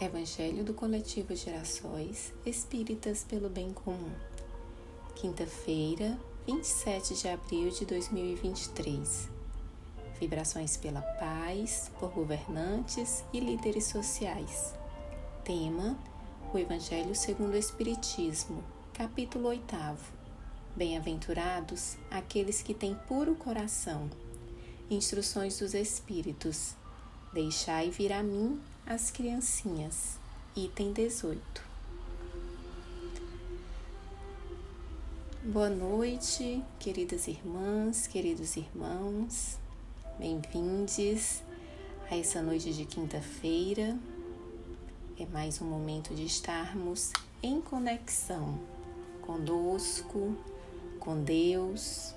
Evangelho do Coletivo Gerações Espíritas pelo Bem Comum. Quinta-feira, 27 de abril de 2023. Vibrações pela paz, por governantes e líderes sociais. Tema: O Evangelho segundo o Espiritismo, capítulo 8. Bem-aventurados aqueles que têm puro coração. Instruções dos Espíritos. Deixai vir a mim as criancinhas. Item 18. Boa noite, queridas irmãs, queridos irmãos. Bem-vindos a essa noite de quinta-feira. É mais um momento de estarmos em conexão conosco, com Deus,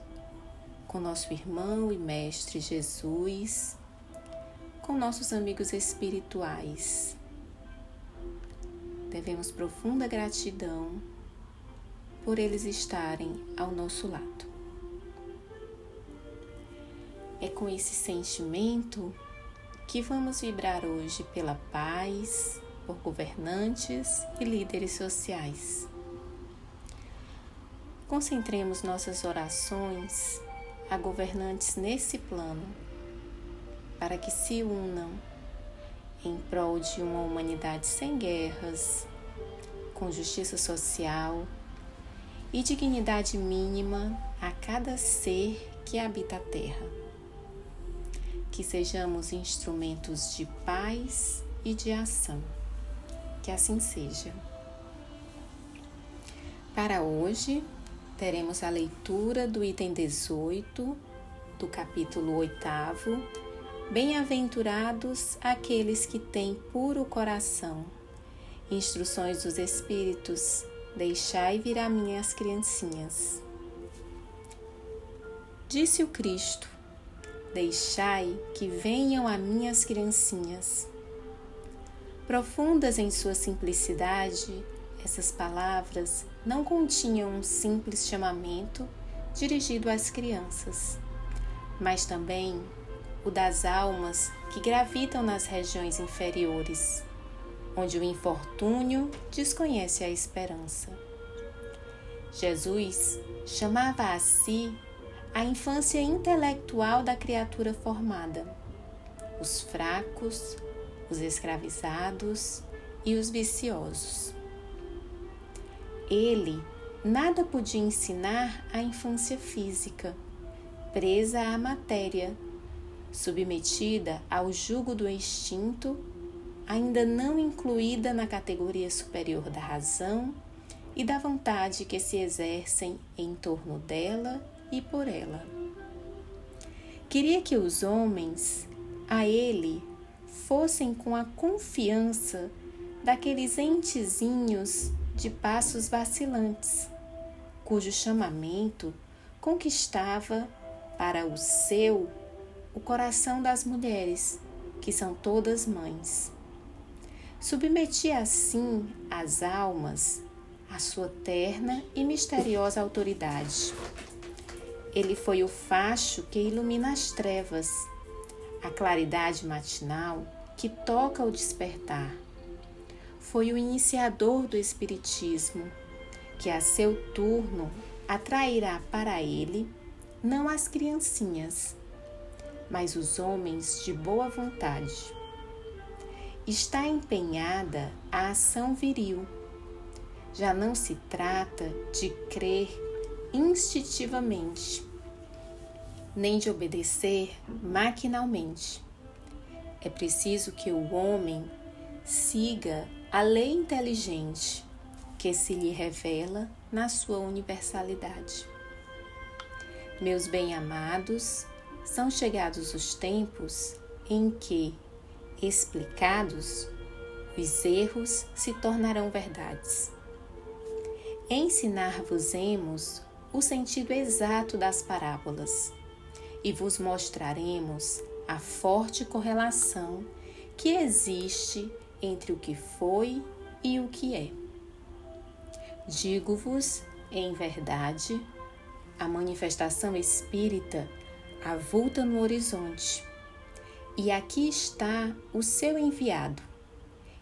com nosso irmão e mestre Jesus com nossos amigos espirituais. Devemos profunda gratidão por eles estarem ao nosso lado. É com esse sentimento que vamos vibrar hoje pela paz, por governantes e líderes sociais. Concentremos nossas orações a governantes nesse plano para que se unam em prol de uma humanidade sem guerras, com justiça social e dignidade mínima a cada ser que habita a Terra. Que sejamos instrumentos de paz e de ação. Que assim seja. Para hoje, teremos a leitura do item 18 do capítulo 8 Bem-aventurados aqueles que têm puro coração. Instruções dos Espíritos, deixai vir a mim as criancinhas. Disse o Cristo: Deixai que venham a mim as criancinhas. Profundas em sua simplicidade, essas palavras não continham um simples chamamento dirigido às crianças, mas também o das almas que gravitam nas regiões inferiores, onde o infortúnio desconhece a esperança. Jesus chamava a si a infância intelectual da criatura formada, os fracos, os escravizados e os viciosos. Ele nada podia ensinar à infância física, presa à matéria submetida ao jugo do instinto, ainda não incluída na categoria superior da razão e da vontade que se exercem em torno dela e por ela. Queria que os homens a ele fossem com a confiança daqueles entezinhos de passos vacilantes, cujo chamamento conquistava para o seu o coração das mulheres, que são todas mães. Submetia assim as almas à sua terna e misteriosa autoridade. Ele foi o facho que ilumina as trevas, a claridade matinal que toca o despertar. Foi o iniciador do Espiritismo, que a seu turno atrairá para ele não as criancinhas, mas os homens de boa vontade. Está empenhada a ação viril. Já não se trata de crer instintivamente, nem de obedecer maquinalmente. É preciso que o homem siga a lei inteligente que se lhe revela na sua universalidade. Meus bem-amados, são chegados os tempos em que, explicados, os erros se tornarão verdades. Ensinar-vos-emos o sentido exato das parábolas e vos mostraremos a forte correlação que existe entre o que foi e o que é. Digo-vos, em verdade, a manifestação espírita avulta no horizonte. E aqui está o seu enviado,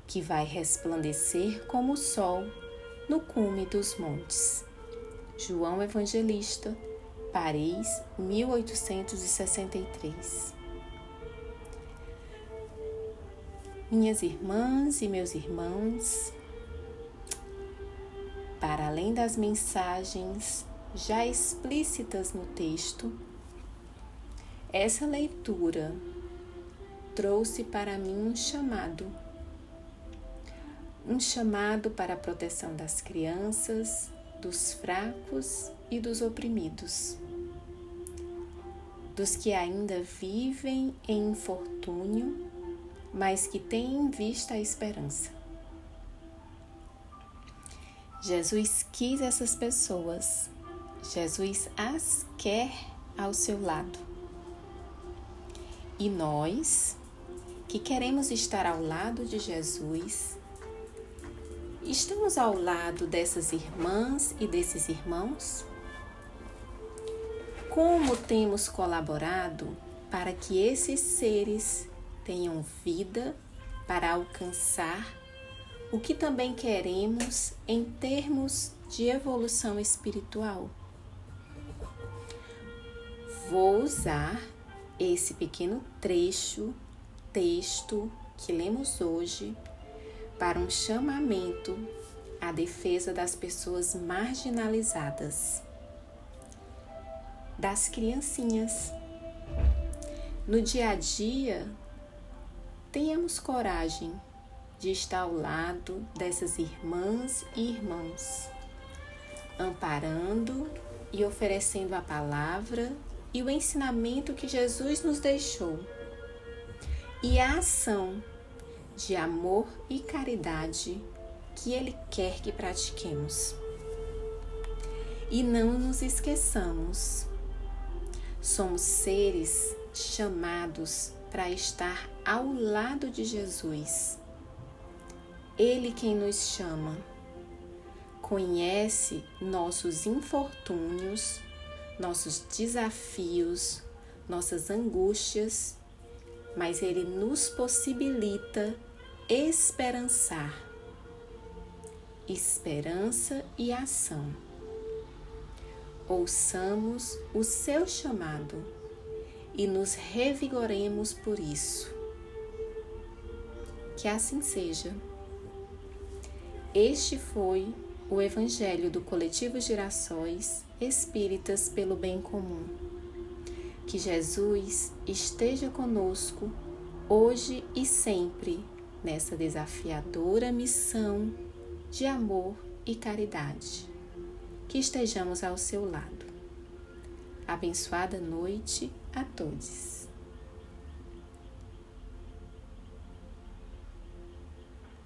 que vai resplandecer como o sol no cume dos montes. João Evangelista, Paris, 1863. Minhas irmãs e meus irmãos, para além das mensagens já explícitas no texto, essa leitura trouxe para mim um chamado. Um chamado para a proteção das crianças, dos fracos e dos oprimidos, dos que ainda vivem em infortúnio, mas que têm em vista a esperança. Jesus quis essas pessoas, Jesus as quer ao seu lado. E nós, que queremos estar ao lado de Jesus, estamos ao lado dessas irmãs e desses irmãos? Como temos colaborado para que esses seres tenham vida para alcançar o que também queremos em termos de evolução espiritual. Vou usar esse pequeno trecho, texto que lemos hoje, para um chamamento à defesa das pessoas marginalizadas, das criancinhas. No dia a dia, tenhamos coragem de estar ao lado dessas irmãs e irmãos, amparando e oferecendo a palavra e o ensinamento que Jesus nos deixou, e a ação de amor e caridade que Ele quer que pratiquemos. E não nos esqueçamos, somos seres chamados para estar ao lado de Jesus ele quem nos chama. Conhece nossos infortúnios, nossos desafios, nossas angústias, mas Ele nos possibilita esperançar. Esperança e ação. Ouçamos o seu chamado e nos revigoremos por isso. Que assim seja. Este foi o Evangelho do Coletivo Girassóis Espíritas pelo Bem Comum. Que Jesus esteja conosco hoje e sempre nessa desafiadora missão de amor e caridade. Que estejamos ao seu lado. Abençoada noite a todos.